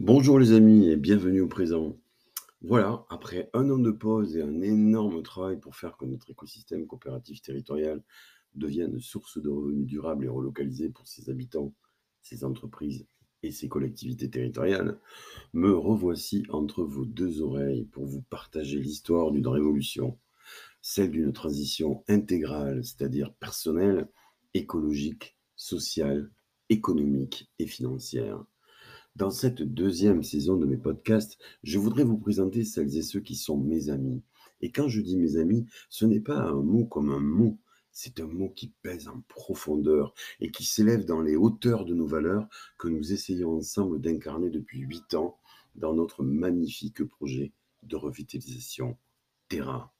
Bonjour les amis et bienvenue au présent. Voilà, après un an de pause et un énorme travail pour faire que notre écosystème coopératif territorial devienne source de revenus durables et relocalisés pour ses habitants, ses entreprises et ses collectivités territoriales, me revoici entre vos deux oreilles pour vous partager l'histoire d'une révolution, celle d'une transition intégrale, c'est-à-dire personnelle, écologique, sociale, économique et financière. Dans cette deuxième saison de mes podcasts, je voudrais vous présenter celles et ceux qui sont mes amis. Et quand je dis mes amis, ce n'est pas un mot comme un mot, c'est un mot qui pèse en profondeur et qui s'élève dans les hauteurs de nos valeurs que nous essayons ensemble d'incarner depuis huit ans dans notre magnifique projet de revitalisation Terra.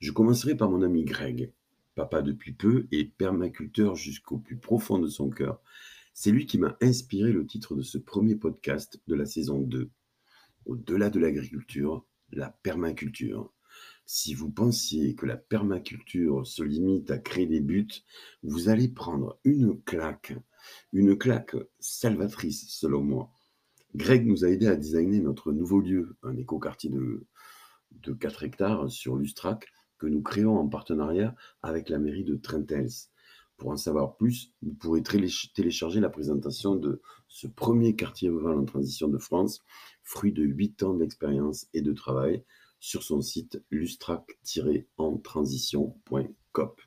Je commencerai par mon ami Greg, papa depuis peu et permaculteur jusqu'au plus profond de son cœur. C'est lui qui m'a inspiré le titre de ce premier podcast de la saison 2. Au-delà de l'agriculture, la permaculture. Si vous pensiez que la permaculture se limite à créer des buts, vous allez prendre une claque, une claque salvatrice selon moi. Greg nous a aidé à designer notre nouveau lieu, un écoquartier de, de 4 hectares sur Lustrac que nous créons en partenariat avec la mairie de Trentels. Pour en savoir plus, vous pourrez télécharger la présentation de ce premier quartier rural en transition de France, fruit de 8 ans d'expérience et de travail sur son site lustrac-entransition.cop.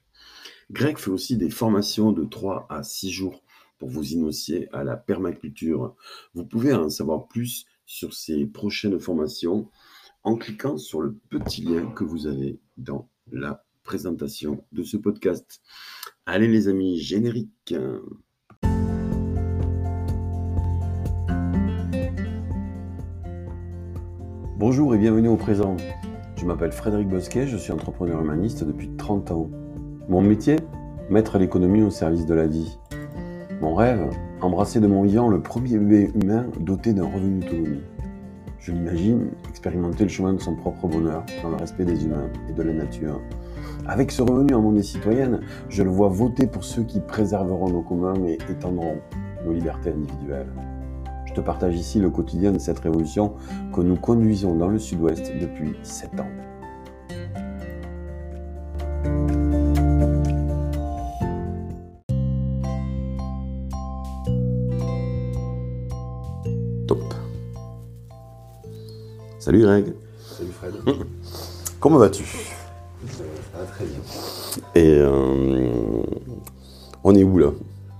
Greg fait aussi des formations de 3 à 6 jours pour vous initier à la permaculture. Vous pouvez en savoir plus sur ces prochaines formations en cliquant sur le petit lien que vous avez dans la présentation de ce podcast. Allez les amis, générique. Bonjour et bienvenue au présent. Je m'appelle Frédéric Bosquet, je suis entrepreneur humaniste depuis 30 ans. Mon métier Mettre l'économie au service de la vie. Mon rêve Embrasser de mon vivant le premier bébé humain doté d'un revenu autonome. Je l'imagine expérimenter le chemin de son propre bonheur dans le respect des humains et de la nature. Avec ce revenu en monnaie citoyenne, je le vois voter pour ceux qui préserveront nos communs et étendront nos libertés individuelles. Je te partage ici le quotidien de cette révolution que nous conduisons dans le sud-ouest depuis sept ans. Top. Salut Greg. Salut Fred. Comment vas-tu? Très bien. Et euh, on est où là?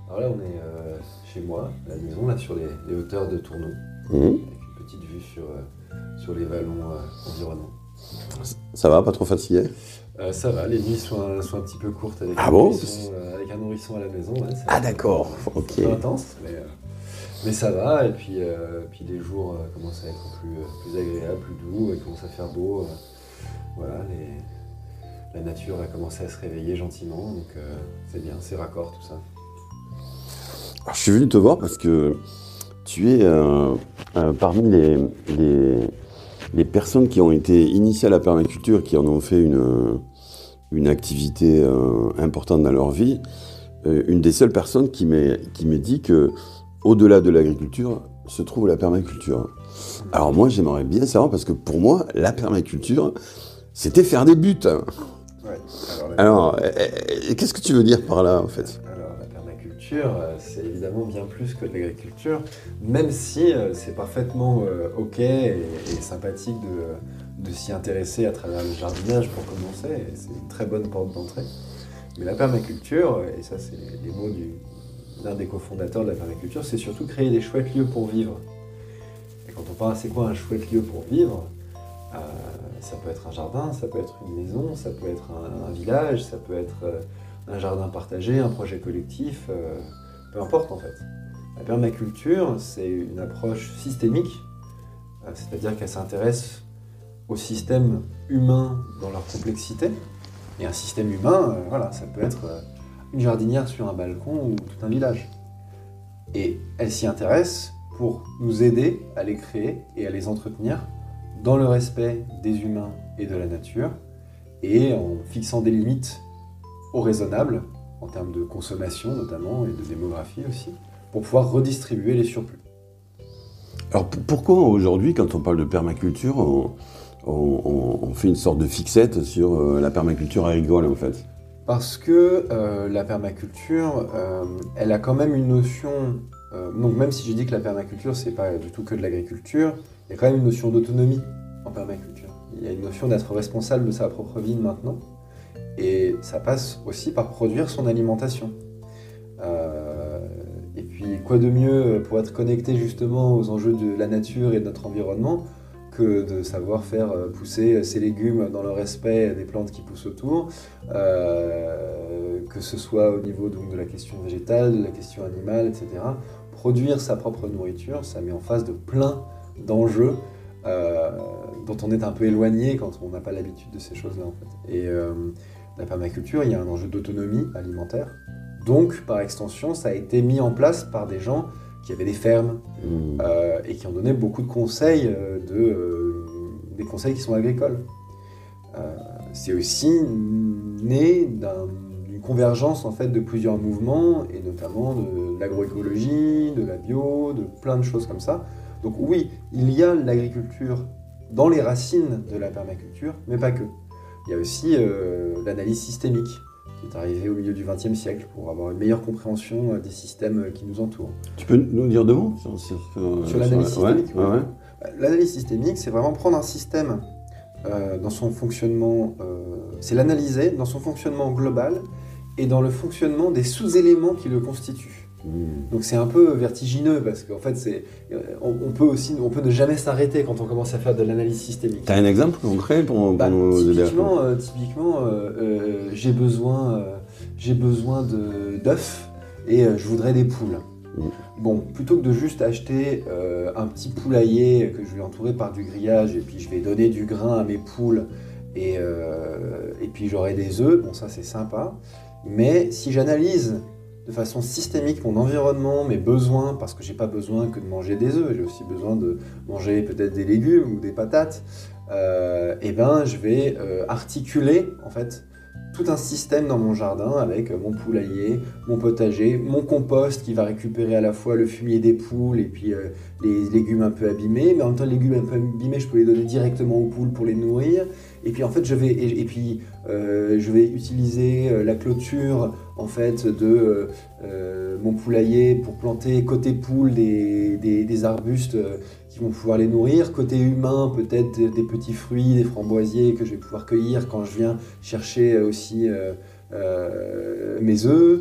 Alors là, on est euh, chez moi, à la maison, là, sur les, les hauteurs de Tourneau, Hum, avec une petite vue sur, euh, sur les vallons environnants. Ça va, pas trop fatigué? Ça va, les nuits sont un, sont un petit peu courtes avec, Ah un, bon? nourrisson, avec un nourrisson à la maison. ouais, c'est- Ah d'accord, c'est ok. peu intense, mais, mais ça va. Et puis, puis les jours commencent à être plus, plus agréables, plus doux, il commence à faire beau. voilà, les- la nature va commencer à se réveiller gentiment, donc euh, c'est bien, c'est raccord tout ça. Alors, je suis venu te voir parce que tu es euh, euh, parmi les, les, personnes qui ont été initiées à la permaculture, qui en ont fait une, une activité importante dans leur vie, une des seules personnes qui m'ait dit que au-delà de l'agriculture se trouve la permaculture. Alors moi j'aimerais bien savoir parce que pour moi la permaculture c'était faire des buts. Alors, euh, euh, qu'est-ce que tu veux dire par là en fait? Alors la permaculture, euh, c'est évidemment bien plus que l'agriculture, même si c'est parfaitement ok et, sympathique de, s'y intéresser à travers le jardinage pour commencer, c'est une très bonne porte d'entrée. Mais la permaculture, et ça c'est les mots du- d'un des cofondateurs de la permaculture, c'est surtout créer des chouettes lieux pour vivre. Et quand on parle c'est quoi un chouette lieu pour vivre, ça peut être un jardin, ça peut être une maison, ça peut être un, village, ça peut être euh, un jardin partagé, un projet collectif, euh, peu importe en fait. La permaculture, c'est une approche systémique, euh, c'est-à-dire qu'elle s'intéresse au système humain dans leur complexité. Et un système humain, voilà, ça peut être une jardinière sur un balcon ou tout un village. Et elle s'y intéresse pour nous aider à les créer et à les entretenir dans le respect des humains et de la nature, et en fixant des limites au raisonnable, en termes de consommation notamment, et de démographie aussi, pour pouvoir redistribuer les surplus. Alors pourquoi aujourd'hui, quand on parle de permaculture, on, fait une sorte de fixette sur euh, la permaculture agricole en fait? Parce que euh, la permaculture, euh, elle a quand même une notion. donc même si j'ai dit que la permaculture c'est pas du tout que de l'agriculture, il y a quand même une notion d'autonomie en permaculture. Il y a une notion d'être responsable de sa propre vie maintenant. Et ça passe aussi par produire son alimentation. et puis quoi de mieux pour être connecté justement aux enjeux de la nature et de notre environnement que de savoir faire euh, pousser ses légumes dans le respect des plantes qui poussent autour, euh, que ce soit au niveau donc, de la question végétale, de la question animale, etc. Produire sa propre nourriture, ça met en face de plein d'enjeux euh, dont on est un peu éloigné quand on n'a pas l'habitude de ces choses-là. En fait. Et la permaculture, il y a un enjeu d'autonomie alimentaire. Donc, par extension, ça a été mis en place par des gens qui avaient des fermes mmh. euh, et qui ont donné beaucoup de conseils, euh, de, euh, des conseils qui sont agricoles. c'est aussi né d'une convergence en fait de plusieurs mouvements et notamment de l'agroécologie, de la bio, de plein de choses comme ça. Donc oui, il y a l'agriculture dans les racines de la permaculture, mais pas que. Il y a aussi l'analyse systémique qui est arrivé au milieu du XXe siècle pour avoir une meilleure compréhension euh, des systèmes euh, qui nous entourent. Tu peux nous dire deux mots sur, sur, l'analyse systémique L'analyse systémique, c'est vraiment prendre un système euh, dans son fonctionnement, c'est l'analyser dans son fonctionnement global et dans le fonctionnement des sous-éléments qui le constituent. Hmm. Donc c'est un peu vertigineux parce qu'en fait c'est on, peut aussi on peut ne jamais s'arrêter quand on commence à faire de l'analyse systémique. Tu as un exemple concret pour, bah, nous aider Typiquement, typiquement j'ai besoin j'ai besoin d'œufs et je voudrais des poules. Hmm. Bon, plutôt que de juste acheter un petit poulailler que je vais entourer par du grillage et puis je vais donner du grain à mes poules et, et puis j'aurai des œufs, bon ça c'est sympa. Mais si j'analyse façon systémique mon environnement, mes besoins, parce que j'ai pas besoin que de manger des œufs, j'ai aussi besoin de manger peut-être des légumes ou des patates, et euh, eh ben je vais euh, articuler en fait tout un système dans mon jardin avec mon poulailler, mon potager, mon compost qui va récupérer à la fois le fumier des poules et puis euh, les légumes un peu abîmés, mais en même temps les légumes un peu abîmés, je peux les donner directement aux poules pour les nourrir. Et puis en fait, je vais, et, puis, euh, je vais utiliser euh, la clôture en fait de euh, mon poulailler pour planter côté poule des, des, arbustes qui vont pouvoir les nourrir, côté humain peut-être des, petits fruits, des framboisiers que je vais pouvoir cueillir quand je viens chercher aussi mes œufs.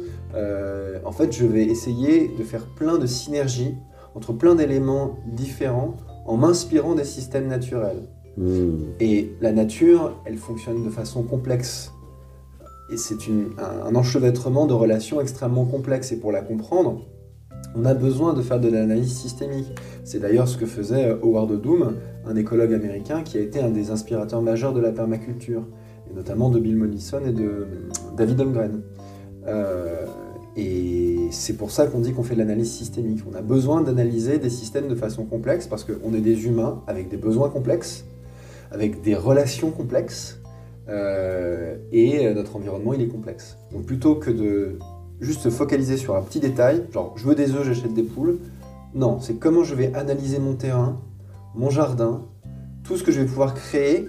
en fait, je vais essayer de faire plein de synergies entre plein d'éléments différents en m'inspirant des systèmes naturels. Hmm. Et la nature, elle fonctionne de façon complexe. Et c'est un, enchevêtrement de relations extrêmement complexes. Et pour la comprendre, on a besoin de faire de l'analyse systémique. C'est d'ailleurs ce que faisait Howard Doom, un écologue américain qui a été un des inspirateurs majeurs de la permaculture, et notamment de Bill Mollison et de David Holmgren. Euh, et c'est pour ça qu'on dit qu'on fait de l'analyse systémique. On a besoin d'analyser des systèmes de façon complexe parce qu'on est des humains avec des besoins complexes avec des relations complexes, euh, et notre environnement il est complexe. Donc plutôt que de juste se focaliser sur un petit détail, genre je veux des œufs, j'achète des poules, non, c'est comment je vais analyser mon terrain, mon jardin, tout ce que je vais pouvoir créer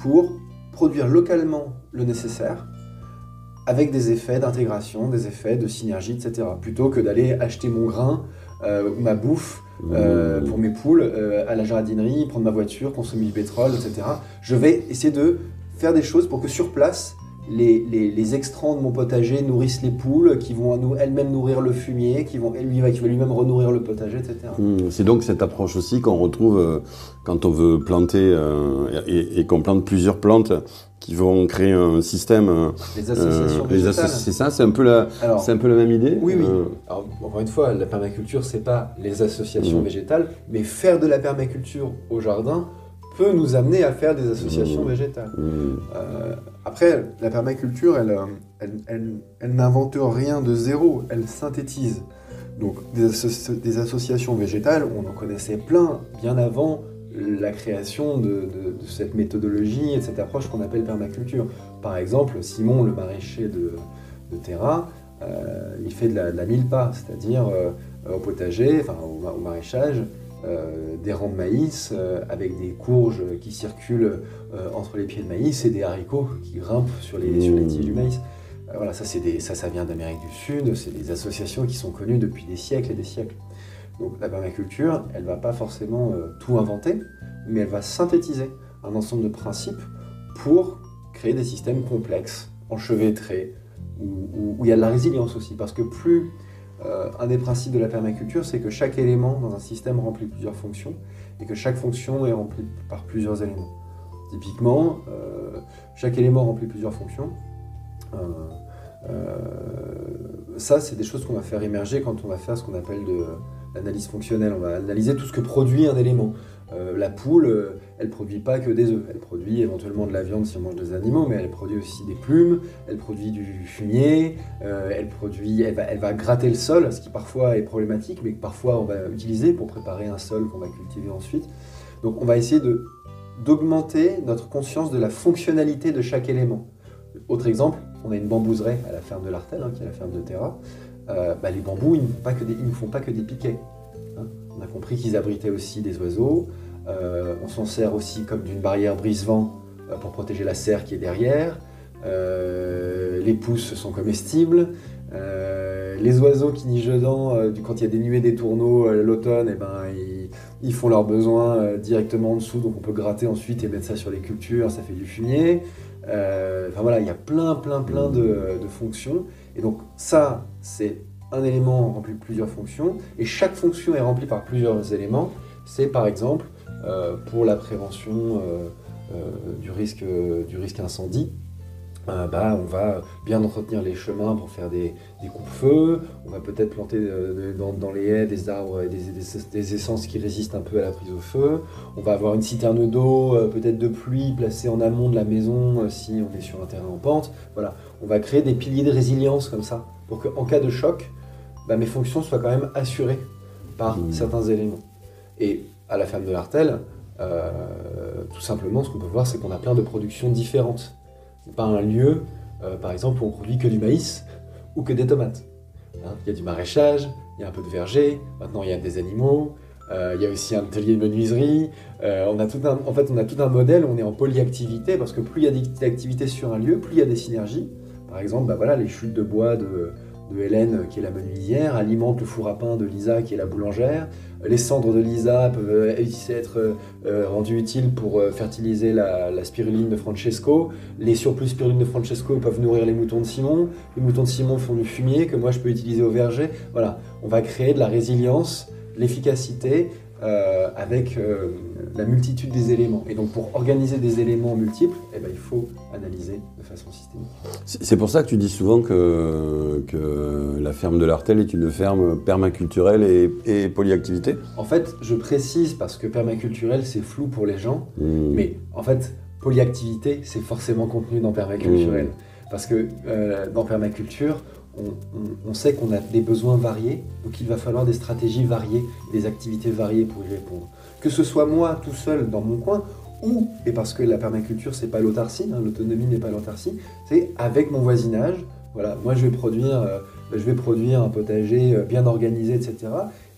pour produire localement le nécessaire avec des effets d'intégration, des effets de synergie, etc. Plutôt que d'aller acheter mon grain euh, ou ma bouffe euh, pour mes poules euh, à la jardinerie, prendre ma voiture, consommer du pétrole, etc. Je vais essayer de faire des choses pour que sur place, les, les, extrants de mon potager nourrissent les poules, qui vont elles-mêmes nourrir le fumier, qui vont lui, qui va lui-même renourrir le potager, etc. Mmh, c'est donc cette approche aussi qu'on retrouve euh, quand on veut planter et, et qu'on plante plusieurs plantes qui vont créer un système. Euh, les associations euh, C'est ça, c'est un peu la, c'est un peu la même idée. Oui, oui. Euh, Alors, encore une fois, la permaculture, c'est pas les associations mmh. végétales, mais faire de la permaculture au jardin peut nous amener à faire des associations mmh. végétales. Mmh. après, la permaculture, elle, elle, elle, n'invente rien de zéro, elle synthétise. Donc, des, des associations végétales, on en connaissait plein bien avant la création de, cette méthodologie et de cette approche qu'on appelle permaculture. Par exemple, Simon, le maraîcher de, Terra, euh, il fait de la, mille pas, c'est-à-dire euh, au potager, enfin au, maraîchage, des rangs de maïs avec des courges qui circulent entre les pieds de maïs et des haricots qui grimpent sur les, sur les tiges du maïs. voilà, ça, des, ça, ça vient d'Amérique du Sud, c'est des associations qui sont connues depuis des siècles et des siècles. Donc la permaculture, elle ne va pas forcément tout inventer, mais elle va synthétiser un ensemble de principes pour créer des systèmes complexes, enchevêtrés, où, il y a de la résilience aussi. Parce que plus euh, un des principes de la permaculture, c'est que chaque élément dans un système remplit plusieurs fonctions et que chaque fonction est remplie par plusieurs éléments. Typiquement, euh, chaque élément remplit plusieurs fonctions. Euh, ça, c'est des choses qu'on va faire émerger quand on va faire ce qu'on appelle de l'analyse fonctionnelle. On va analyser tout ce que produit un élément. Euh, la poule, euh, elle produit pas que des œufs. Elle produit éventuellement de la viande si on mange des animaux, mais elle produit aussi des plumes, elle produit du fumier, euh, elle, produit, elle, va, gratter le sol, ce qui parfois est problématique, mais que parfois on va utiliser pour préparer un sol qu'on va cultiver ensuite. Donc on va essayer d'augmenter notre conscience de la fonctionnalité de chaque élément. Autre exemple, on a une bambouseraie à la ferme de l'Artel, hein, qui est la ferme de Terra. Bah, les bambous, ils ne, font pas que des piquets. Hein. On a compris qu'ils abritaient aussi des oiseaux. Euh, on s'en sert aussi comme d'une barrière brise-vent euh, pour protéger la serre qui est derrière. Euh, les pousses sont comestibles. les oiseaux qui nigent dedans, quand il y a des nuées des tourneaux l'automne, eh ben, ils, font leurs besoins directement en dessous, donc on peut gratter ensuite et mettre ça sur les cultures, ça fait du fumier. enfin voilà, il y a plein, plein, plein de, de fonctions. Et donc ça, c'est un élément remplit plusieurs fonctions, et chaque fonction est remplie par plusieurs éléments. C'est par exemple pour la prévention euh, euh, du, risque, du risque incendie. Bah, on va bien entretenir les chemins pour faire des, des coupe-feux, on va peut-être planter dans, les haies des arbres et des, essences qui résistent un peu à la prise au feu, on va avoir une citerne d'eau, peut-être de pluie, placée en amont de la maison si on est sur un terrain en pente. Voilà, on va créer des piliers de résilience comme ça, pour qu'en cas de choc, bah, mes fonctions soient quand même assurées par mmh. certains éléments. Et à la ferme de l'Artel, euh, tout simplement, ce qu'on peut voir, c'est qu'on a plein de productions différentes. Pas un lieu, euh, par exemple, où on produit que du maïs ou que des tomates. Hein, il y a du maraîchage, il y a un peu de verger, maintenant il y a des animaux, euh, il y a aussi un atelier de menuiserie. on a tout un, en fait, on a tout un modèle on est en polyactivité parce que plus il y a d'activités sur un lieu, plus il y a des synergies. Par exemple, bah voilà, les chutes de bois de, de Hélène, qui est la menuisière, alimente le four à pain de Lisa, qui est la boulangère. Les cendres de Lisa peuvent euh, être euh, rendues utiles pour euh, fertiliser la, spiruline de Francesco. Les surplus spiruline de Francesco peuvent nourrir les moutons de Simon. Les moutons de Simon font du fumier que moi je peux utiliser au verger. Voilà, on va créer de la résilience, l'efficacité avec la multitude des éléments. Et donc pour organiser des éléments multiples, eh ben, il faut analyser de façon systémique. C'est pour ça que tu dis souvent que, que la ferme de l'Artel est une ferme permaculturelle et, polyactivité En fait, je précise parce que permaculturel, c'est flou pour les gens, hmm. mais en fait, polyactivité, c'est forcément contenu dans permaculturel. Hmm. Parce que euh, dans permaculture, on, sait qu'on a des besoins variés, donc il va falloir des stratégies variées, des activités variées pour y répondre. Que ce soit moi tout seul dans mon coin, ou, et parce que la permaculture c'est pas l'autarcie, hein, l'autonomie n'est pas l'autarcie, c'est avec mon voisinage. Voilà, moi je vais produire, euh, je vais produire un potager euh, bien organisé, etc.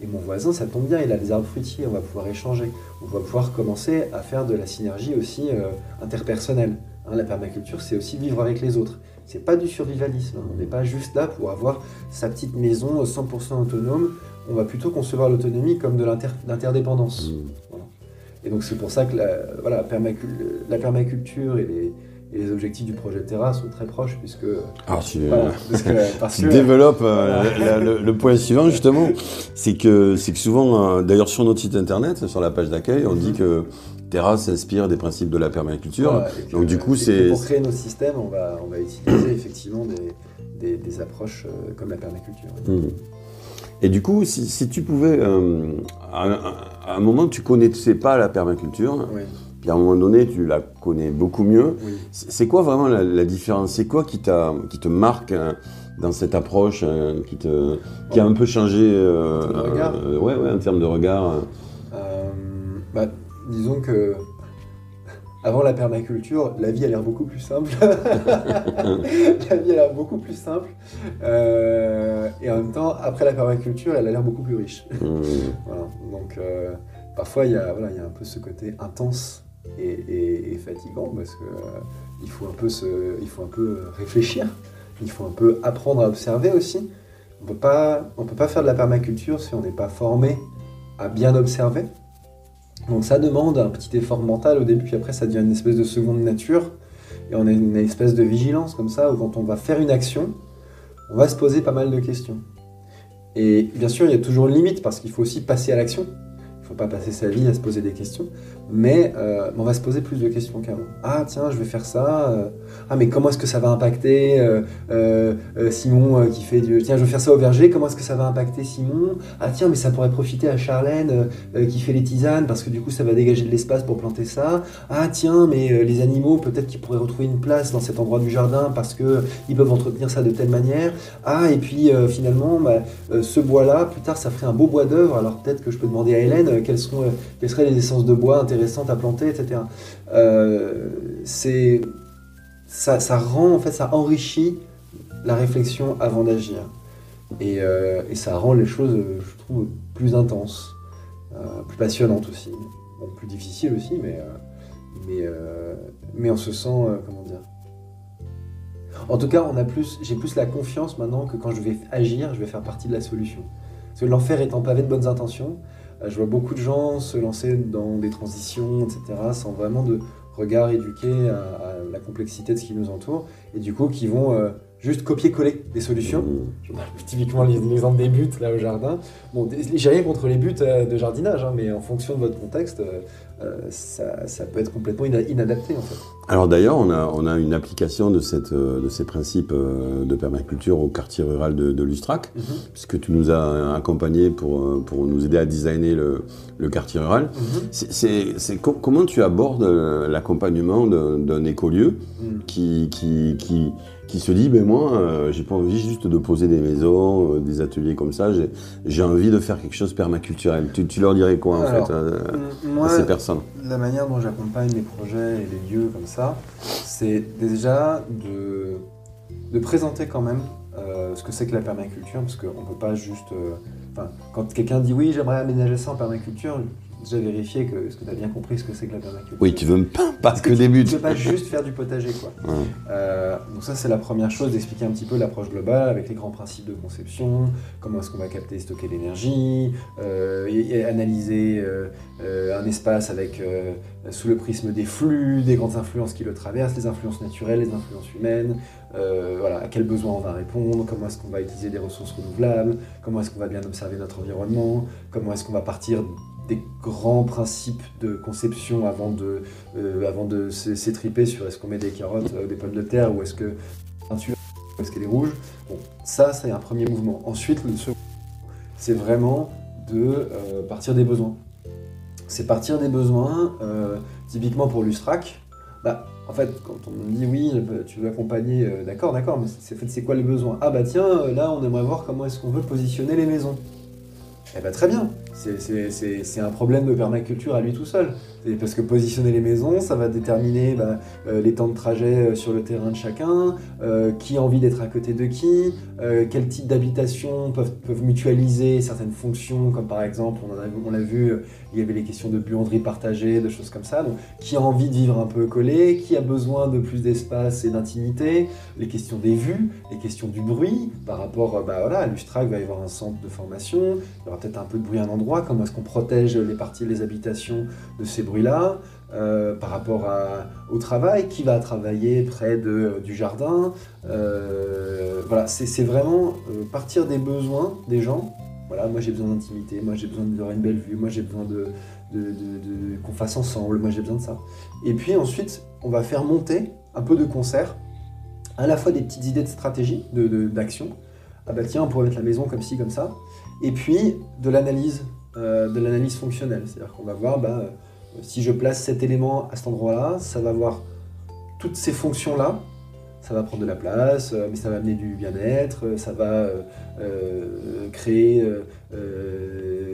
Et mon voisin, ça tombe bien, il a des arbres fruitiers, on va pouvoir échanger, on va pouvoir commencer à faire de la synergie aussi euh, interpersonnelle. Hein, la permaculture, c'est aussi vivre avec les autres. C'est pas du survivalisme. Hein. On n'est pas juste là pour avoir sa petite maison 100% autonome. On va plutôt concevoir l'autonomie comme de l'interdépendance. Mmh. Et donc c'est pour ça que la, voilà, la permaculture et les, les, objectifs du projet Terra sont très proches puisque... Alors tu, développes euh, le, point suivant justement, c'est que, que souvent, euh, d'ailleurs sur notre site internet, sur la page d'accueil, on dit mmh. que Terra s'inspire des principes de la permaculture. Donc du coup, c'est pour créer nos systèmes, on va, on va utiliser effectivement des, des, approches euh, comme la permaculture. Hmm. Et du coup, si, tu pouvais, euh, à, un moment, tu connaissais pas la permaculture, puis à un moment donné, tu la connais beaucoup mieux. C'est quoi vraiment la, différence? C'est quoi qui, qui te marque hein, dans cette approche, hein, qui, te, qui a un peu changé euh, ouais, ouais, en termes de regard bah, disons que avant la permaculture, la vie a l'air beaucoup plus simple. la vie a l'air beaucoup plus simple. Euh, et en même temps, après la permaculture, elle a l'air beaucoup plus riche. Mmh. Donc, euh, parfois, il voilà, il y a un peu ce côté intense et, fatigant parce qu'il euh, faut, un peu il faut un peu réfléchir. Il faut un peu apprendre à observer aussi. On ne peut pas faire de la permaculture si on n'est pas formé à bien observer. Donc ça demande un petit effort mental au début, puis après ça devient une espèce de seconde nature. Et on a une espèce de vigilance comme ça, où quand on va faire une action, on va se poser pas mal de questions. Et bien sûr, il y a toujours une limite, parce qu'il faut aussi passer à l'action. Il ne faut pas passer sa vie à se poser des questions mais euh, on va se poser plus de questions qu'avant. Ah tiens, je vais faire ça. Euh, ah mais comment est-ce que ça va impacter euh, Simon qui fait du... Tiens, je vais faire ça au verger, comment est-ce que ça va impacter Simon? Ah tiens, mais ça pourrait profiter à Charlène qui fait les tisanes parce que du coup ça va dégager de l'espace pour planter ça. Ah tiens, mais les animaux, peut-être qu'ils pourraient retrouver une place dans cet endroit du jardin parce qu'ils peuvent entretenir ça de telle manière. Ah et puis finalement, bah, ce bois-là, plus tard ça ferait un beau bois d'œuvre. Alors peut-être que je peux demander à Hélène quelles, sont, quelles seraient les essences de bois intéressantes à planter, etc. Euh, c'est ça, rend en fait, ça enrichit la réflexion avant d'agir. Et, euh, ça rend les choses, je trouve, plus intenses, euh, plus passionnantes aussi. Plus difficiles aussi, mais, mais, mais on se sent, comment dire. En tout cas, on a plus, j'ai plus la confiance maintenant que quand je vais agir, je vais faire partie de la solution. Parce que l'enfer étant pavé de bonnes intentions, je vois beaucoup de gens se lancer dans des transitions, etc., sans vraiment de regard éduqué à, la complexité de ce qui nous entoure, et du coup qui vont euh, juste copier-coller des solutions. Mmh. Typiquement l'exemple des buts là au jardin. Bon, j'ai rien contre les buts euh, de jardinage, hein, mais en fonction de votre contexte, euh, ça, peut être complètement inadapté en fait. Alors d'ailleurs, on a, on a une application de, cette, euh, de ces principes euh, de permaculture au quartier rural de, Lustrac, mhm. puisque tu nous as accompagnés pour, pour nous aider à designer le, le quartier rural. Mhm. C'est comment tu abordes l'accompagnement d'un écolieu mhm. qui, qui, qui qui se dit, ben moi, euh, j'ai pas envie juste de poser des maisons, euh, des ateliers comme ça, j'ai envie de faire quelque chose permaculturel. Tu, tu leur dirais quoi en fait à, ces personnes? La manière dont j'accompagne les projets et les lieux comme ça, c'est déjà de, présenter quand même euh, ce que c'est que la permaculture, parce qu'on ne peut pas juste... quand quelqu'un dit oui, j'aimerais aménager ça en permaculture, déjà vérifier que, ce que tu as bien compris ce que c'est que la permaculture. Oui, tu veux me pas, pas que, des buts. Tu veux pas juste faire du potager, quoi. Euh, donc ça, c'est la première chose, d'expliquer un petit peu l'approche globale avec les grands principes de conception, comment est-ce qu'on va capter et stocker l'énergie, euh, et, analyser euh, un espace avec sous le prisme des flux, des grandes influences qui le traversent, les influences naturelles, les influences humaines, voilà, à quels besoins on va répondre, comment est-ce qu'on va utiliser des ressources renouvelables, comment est-ce qu'on va bien observer notre environnement, comment est-ce qu'on va partir des grands principes de conception avant de, euh, avant de s'étriper sur est-ce qu'on met des carottes, euh, des pommes de terre ou est-ce que est-ce qu'elle est rouge. Bon, ça c'est un premier mouvement. Ensuite, le second, c'est vraiment de euh, partir des besoins. C'est partir des besoins, typiquement pour l'Ustrac. Bah, en fait, quand on me dit oui, tu veux accompagner, d'accord, d'accord, mais c'est quoi les besoins Ah bah tiens, là on aimerait voir comment est-ce qu'on veut positionner les maisons. Eh bien très bien, c'est un problème de permaculture à lui tout seul. Parce que positionner les maisons, ça va déterminer bah, euh, les temps de trajet euh, sur le terrain de chacun, euh, qui a envie d'être à côté de qui, quel type d'habitation peuvent, mutualiser certaines fonctions, comme par exemple, on l'a vu, il y avait les questions de buanderie partagée, de choses comme ça. Donc, qui a envie de vivre un peu collé, qui a besoin de plus d'espace et d'intimité, les questions des vues, les questions du bruit, par rapport bah, voilà, à l'Ustrac, il va y avoir un centre de formation, il y aura peut-être un peu de bruit à un endroit, comment est-ce qu'on protège les parties, les habitations de ces bruits là euh, par rapport au travail, qui va travailler près de, du jardin. Euh, voilà, c'est vraiment euh, partir des besoins des gens. Voilà, moi j'ai besoin d'intimité, moi j'ai besoin d'avoir une belle vue, moi j'ai besoin de, qu'on fasse ensemble, moi j'ai besoin de ça. Et puis ensuite, on va faire monter un peu de concert, à la fois des petites idées de stratégie, d'action. ah bah tiens, on pourrait mettre la maison comme ci, comme ça. Et puis de l'analyse, de l'analyse fonctionnelle. C'est-à-dire qu'on va voir, bah, si je place cet élément à cet endroit-là, ça va avoir toutes ces fonctions-là. Ça va prendre de la place, euh, mais ça va amener du bien-être, euh, ça va euh, créer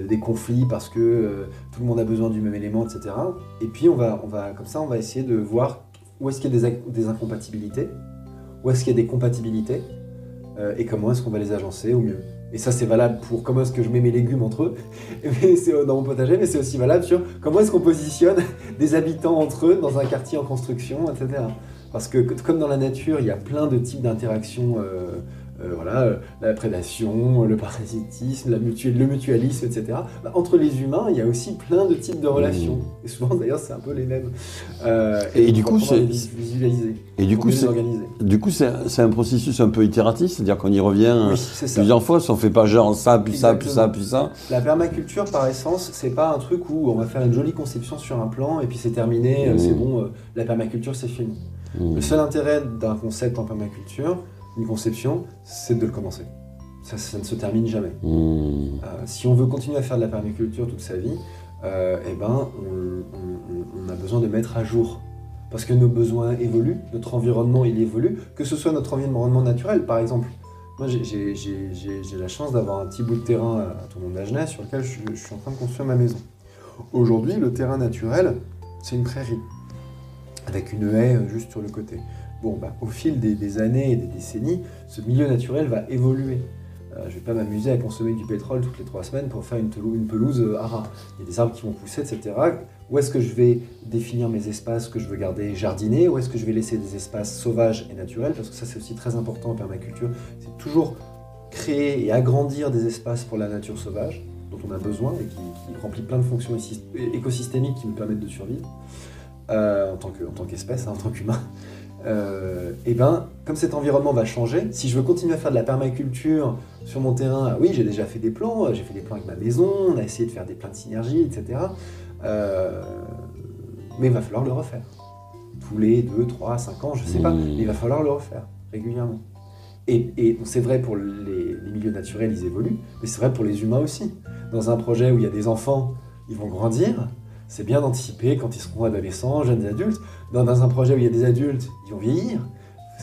des conflits parce que tout le monde a besoin du même élément, etc. Et puis on va, on va, comme ça, on va essayer de voir où est-ce qu'il y a des, incompatibilités, où est-ce qu'il y a des compatibilités, et comment est-ce qu'on va les agencer au mieux. Et ça, c'est valable pour comment est-ce que je mets mes légumes entre eux, c'est dans mon potager, mais c'est aussi valable sur comment est-ce qu'on positionne des habitants entre eux dans un quartier en construction, etc. Parce que comme dans la nature, il y a plein de types d'interactions euh, euh, voilà, euh, la prédation, le parasitisme, la le mutualisme, etc. Bah, entre les humains, il y a aussi plein de types de relations. Mmh. Et souvent, d'ailleurs, c'est un peu les mêmes. Euh, et, du coup, c'est visualiser. Et du coup, c'est du coup, c'est un processus un peu itératif, c'est-à-dire qu'on y revient plusieurs fois, si on fait pas genre ça, puis ça, puis ça, puis ça. La permaculture, par essence, c'est pas un truc où on va faire une jolie conception sur un plan et puis c'est terminé, c'est mmh. bon, la permaculture, c'est fini. Mmh. Le seul intérêt d'un concept en permaculture, conception, c'est de le commencer. Ça, ne se termine jamais. Hmm. Euh, si on veut continuer à faire de la permaculture toute sa vie, euh, eh ben, on, a besoin de mettre à jour. Parce que nos besoins évoluent, notre environnement il évolue, que ce soit notre environnement naturel par exemple. Moi j'ai la chance d'avoir un petit bout de terrain à tout le monde d'Agenais sur lequel je, je suis en train de construire ma maison. Aujourd'hui, le terrain naturel, c'est une prairie, avec une haie juste sur le côté. Bon, bah, au fil des, années et des décennies, ce milieu naturel va évoluer. Euh, je ne vais pas m'amuser à consommer du pétrole toutes les trois semaines pour faire une, pelouse euh, à Il y a des arbres qui vont pousser, etc. Où est-ce que je vais définir mes espaces que je veux garder jardinés? Où est-ce que je vais laisser des espaces sauvages et naturels? Parce que ça, c'est aussi très important en permaculture. C'est toujours créer et agrandir des espaces pour la nature sauvage dont on a besoin et qui, remplit plein de fonctions écosystémiques qui nous permettent de survivre euh, en tant qu'espèce, hein, en tant qu'humain euh, eh ben, comme cet environnement va changer, si je veux continuer à faire de la permaculture sur mon terrain, oui, j'ai déjà fait des plans, j'ai fait des plans avec ma maison, on a essayé de faire des plans de synergie, etc. Euh, mais il va falloir le refaire. Tous les 2, 3, 5 ans, je ne sais pas, mais il va falloir le refaire régulièrement. Et, c'est vrai pour les, les, milieux naturels, ils évoluent, mais c'est vrai pour les humains aussi. Dans un projet où il y a des enfants, ils vont grandir, c'est bien d'anticiper quand ils seront adolescents, jeunes adultes. Dans, un projet où il y a des adultes, ils vont vieillir.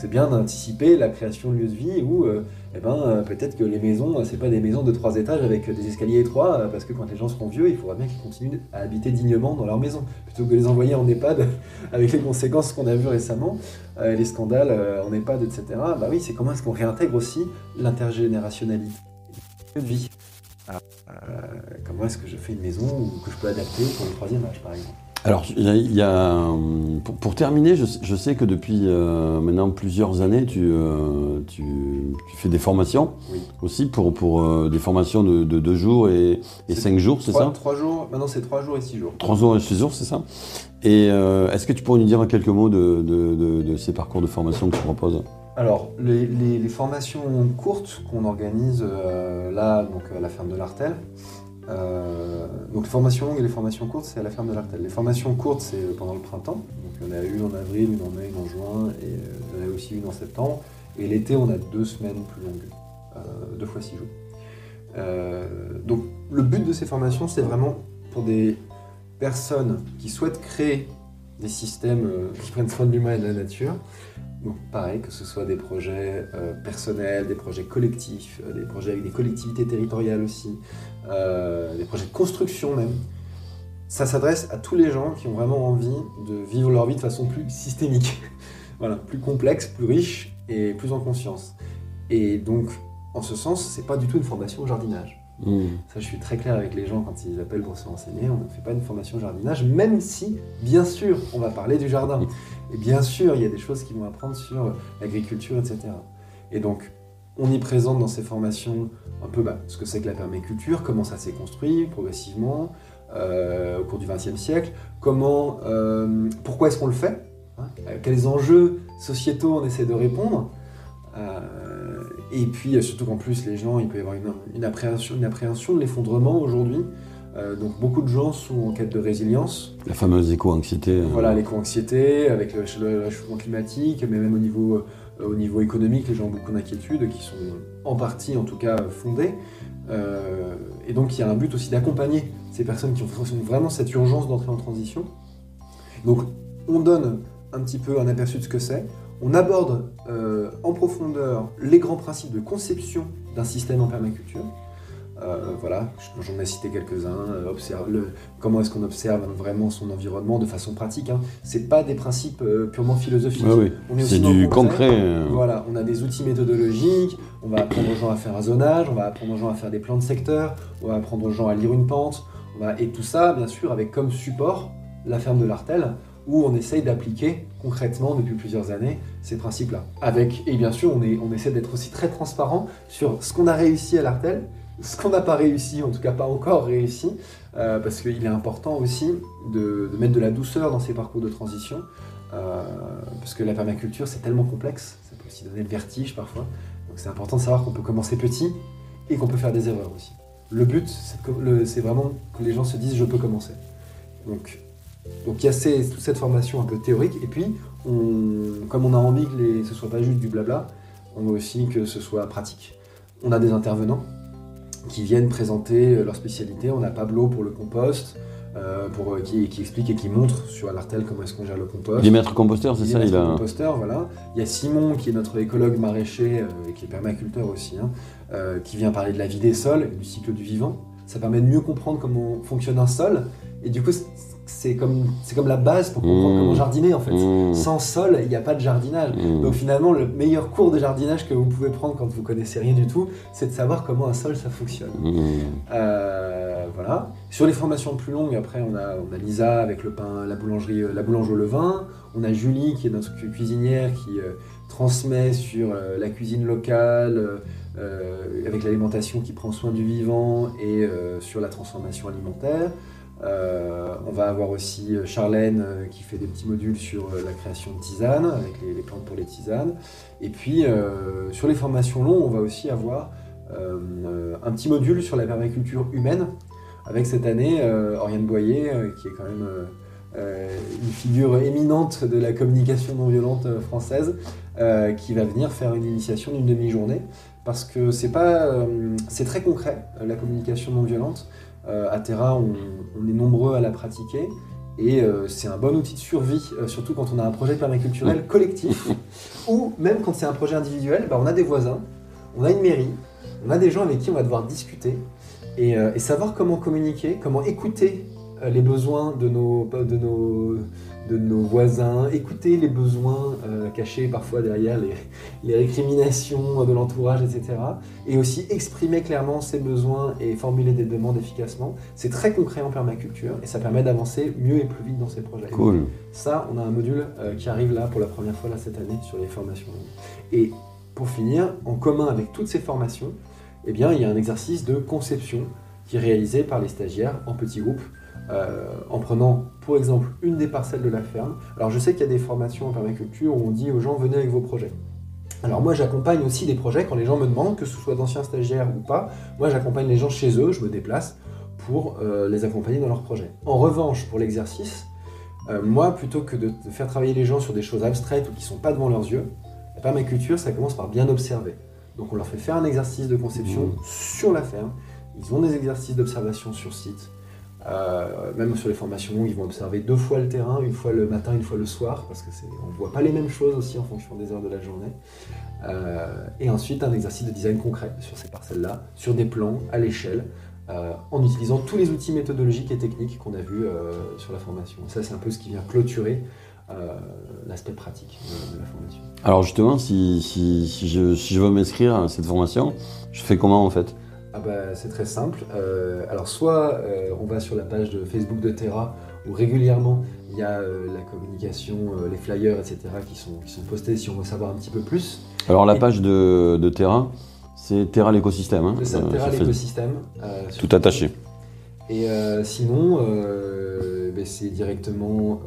C'est bien d'anticiper la création de lieux de vie où euh, eh ben, euh, peut-être que les maisons, c'est pas des maisons de trois étages avec des escaliers étroits, euh, parce que quand les gens seront vieux, il faudra bien qu'ils continuent à habiter dignement dans leur maison, plutôt que de les envoyer en EHPAD avec les conséquences qu'on a vues récemment, les scandales en EHPAD, etc. Bah oui, c'est comment est-ce qu'on réintègre aussi l'intergénérationnalité de vie. Euh, comment est-ce que je fais une maison que je peux adapter pour le troisième âge, par exemple? Alors, il y a, pour, terminer, je, sais que depuis euh, maintenant plusieurs années, tu, euh, tu, fais des formations aussi pour, pour des formations de, deux jours et, et cinq jours, c'est ça? Trois jours, maintenant c'est trois jours et six jours. Trois jours et six jours, c'est ça? Et est-ce que tu pourrais nous dire quelques mots de, de, ces parcours de formation que tu proposes? Alors, les, formations courtes qu'on organise euh, là, donc à la ferme de l'Artel, euh, donc les formations longues et les formations courtes, c'est à la ferme de l'Artel. Les formations courtes, c'est pendant le printemp. Donc il y en a une en avril, une en mai, une en juin, et euh, en a aussi une en septembre. Et l'été, on a deux semaines plus longues, deux fois six jours. donc le but de ces formations, c'est vraiment pour des personnes qui souhaitent créer des systèmes qui prennent soin de l'humain et de la nature, donc pareil, que ce soit des projets euh, personnels, des projets collectifs, euh, des projets avec des collectivités territoriales aussi, euh, des projets de construction même. Ça s'adresse à tous les gens qui ont vraiment envie de vivre leur vie de façon plus systémique, plus complexe, plus riche et plus en conscience. Et donc, en ce sens, c'est pas du tout une formation au jardinage. Mmh. Ça, je suis très clair avec les gens quand ils appellent pour se renseigner. On ne fait pas une formation jardinage, même si, bien sûr, on va parler du jardin. Et bien sûr, il y a des choses qui vont apprendre sur l'agriculture, etc. Et donc, on y présente dans ces formations un peu bah, ce que c'est que la permaculture, comment ça s'est construit progressivement euh, au cours du XXe siècle, comment, euh, pourquoi est-ce qu'on le fait, hein, quels enjeux sociétaux on essaie de répondre. Euh, et puis surtout qu'en plus les gens, il peut y avoir une appréhension, une appréhension de l'effondrement aujourd'hui. Euh, donc beaucoup de gens sont en quête de résilience. La fameuse éco-anxiété. Euh. Voilà, l'éco-anxiété avec le, réchauffement climatique, mais même au niveau, euh, au niveau économique, les gens ont beaucoup d'inquiétudes qui sont en partie en tout cas fondées. et donc il y a un but aussi d'accompagner ces personnes qui ont vraiment cette urgence d'entrer en transition. Donc on donne un petit peu un aperçu de ce que c'est. On aborde en profondeur les grands principes de conception d'un système en permaculture. Euh, voilà, j'en ai cité quelques-uns. Euh, comment est-ce qu'on observe vraiment son environnement de façon pratique hein. C'est pas des principes euh, purement philosophiques. C'est du concret. Voilà, on a des outils méthodologiques. On va apprendre aux gens à faire un zonage. On va apprendre aux gens à faire des plans de secteur. On va apprendre aux gens à lire une pente. et tout ça, bien sûr, avec comme support la ferme de l'Artel, où on essaye d'appliquer concrètement depuis plusieurs années ces principes-là. Avec et bien sûr, on, essaie d'être aussi très transparent sur ce qu'on a réussi à l'Artel ce qu'on n'a pas réussi, en tout cas pas encore réussi, euh, parce qu'il est important aussi de, mettre de la douceur dans ces parcours de transition, euh, parce que la permaculture c'est tellement complexe, ça peut aussi donner le vertige parfois, donc c'est important de savoir qu'on peut commencer petit et qu'on peut faire des erreurs aussi. Le but c'est vraiment que les gens se disent je peux commencer. Donc il y a toute cette formation un peu théorique, et puis comme on a envie que les, ce soit pas juste du blabla, on veut aussi que ce soit pratique. On a des intervenants, qui viennent présenter euh, leur spécialité. On a Pablo pour le compost, euh, pour, euh, qui, explique et qui montre sur Alartel comment est-ce qu'on gère le compost. Il est maître composteur, c'est ça Il est composteur, voilà. Il y a Simon qui est notre écologue maraîcher et qui est permaculteur aussi, hein, qui vient parler de la vie des sols, du cycle du vivant. Ça permet de mieux comprendre comment fonctionne un sol. Et du coup, c'est comme, comme la base pour comprendre mmh. comment jardiner en fait. Mmh. Sans sol, il n'y a pas de jardinage. Mmh. Donc finalement, le meilleur cours de jardinage que vous pouvez prendre quand vous connaissez rien du tout, c'est de savoir comment un sol ça fonctionne. Euh, voilà. Sur les formations plus longues, après on a, on a Lisa avec le pain, la boulangerie, euh, la boulange au levain. On a Julie qui est notre cuisinière qui euh, transmet sur la cuisine locale. avec l'alimentation qui prend soin du vivant et sur la transformation alimentaire. Euh, on va avoir aussi euh, Charlène euh, qui fait des petits modules sur la création de tisanes, avec les, plantes pour les tisanes. Et puis sur les formations longues, on va aussi avoir un petit module sur la permaculture humaine, avec cette année Oriane Boyer, qui est quand même une figure éminente de la communication non violente française, qui va venir faire une initiation d'une demi-journée. Parce que c'est très concret, la communication non violente. Euh, à Terra, on, est nombreux à la pratiquer. Et euh, c'est un bon outil de survie, euh, surtout quand on a un projet permaculturel collectif, ou même quand c'est un projet individuel, bah, on a des voisins, on a une mairie, on a des gens avec qui on va devoir discuter et, savoir comment communiquer, comment écouter les besoins de nos, de nos, de nos voisins, écouter les besoins euh, cachés parfois derrière les, récriminations de l'entourage, etc. Et aussi exprimer clairement ses besoins et formuler des demandes efficacement. C'est très concret en permaculture et ça permet d'avancer mieux et plus vite dans ces projets. Cool. Ça, on a un module euh, qui arrive là pour la première fois là, cette année sur les formations. Et pour finir, en commun avec toutes ces formations, eh bien, il y a un exercice de conception qui est réalisé par les stagiaires en petits groupes euh, en prenant pour exemple une des parcelles de la ferme. Alors je sais qu'il y a des formations en permaculture où on dit aux gens venez avec vos projets. Alors moi j'accompagne aussi des projets quand les gens me demandent, que ce soit d'anciens stagiaires ou pas, moi j'accompagne les gens chez eux, je me déplace pour euh, les accompagner dans leurs projets. En revanche pour l'exercice, euh, moi plutôt que de faire travailler les gens sur des choses abstraites ou qui ne sont pas devant leurs yeux, la permaculture ça commence par bien observer. Donc on leur fait faire un exercice de conception mmh. sur la ferme, ils ont des exercices d'observation sur site, euh, même sur les formations, ils vont observer deux fois le terrain, une fois le matin, une fois le soir, parce que on ne voit pas les mêmes choses aussi en fonction des heures de la journée. Euh, et ensuite, un exercice de design concret sur ces parcelles-là, sur des plans à l'échelle, euh, en utilisant tous les outils méthodologiques et techniques qu'on a vus sur la formation. Ça, c'est un peu ce qui vient clôturer l'aspect pratique de, la formation. Alors justement, si je veux m'inscrire à cette formation, je fais comment en fait? Ah bah, c'est très simple. Euh, alors soit euh, on va sur la page de Facebook de Terra où régulièrement il y a euh, la communication, les flyers, etc. Qui sont, qui sont postés si on veut savoir un petit peu plus. Alors la page de, Terra, c'est Terra l'écosystème. Hein, c'est Terra l'écosystème. Tout attaché. Et sinon, ben, c'est directement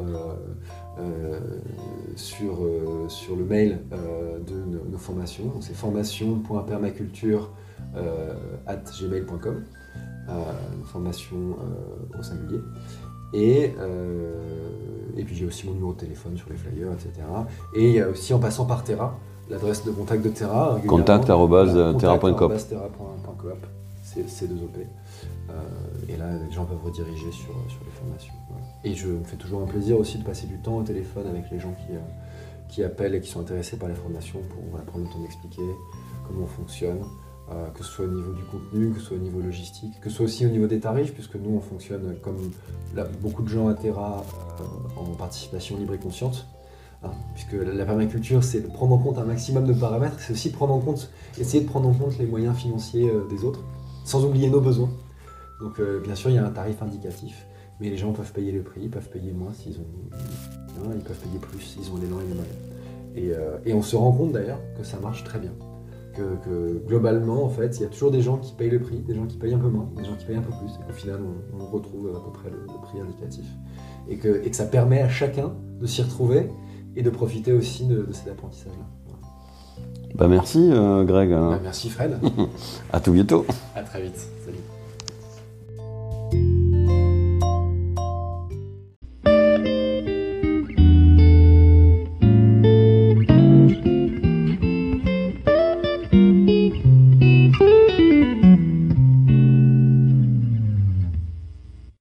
sur, sur le mail de nos, nos formations. C'est formation.permaculture.com euh, at gmail.com, euh, formation euh, au singulier. Et, et puis j'ai aussi mon numéro de téléphone sur les flyers, etc. Et il y a aussi en passant par Terra, l'adresse de contact de Terra. Contact.terra.coop. C'est 2 op et là, les gens peuvent rediriger sur, sur les formations. Et je me fais toujours un plaisir aussi de passer du temps au téléphone avec les gens qui, qui appellent et qui sont intéressés par les formations pour prendre le temps d'expliquer comment on fonctionne, que ce soit au niveau du contenu, que ce soit au niveau logistique, que ce soit aussi au niveau des tarifs, puisque nous on fonctionne comme beaucoup de gens à Terra en participation libre et consciente. Hein, puisque la permaculture, c'est de prendre en compte un maximum de paramètres, c'est aussi prendre en compte, essayer de prendre en compte les moyens financiers euh, des autres, sans oublier nos besoins. Donc euh, bien sûr, il y a un tarif indicatif, mais les gens peuvent payer le prix, ils peuvent payer moins s'ils ont, hein, ils peuvent payer plus s'ils ont l'élan et les moyens. Euh, et, on se rend compte d'ailleurs que ça marche très bien. Que, globalement, en fait, il y a toujours des gens qui payent le prix, des gens qui payent un peu moins, des gens qui payent un peu plus, et qu'au final, on, retrouve à peu près le, prix indicatif. Et que, et que ça permet à chacun de s'y retrouver et de profiter aussi de, cet apprentissage-là. Bah merci euh, Greg. Bah, merci Fred. à tout bientôt. À très vite. Salut.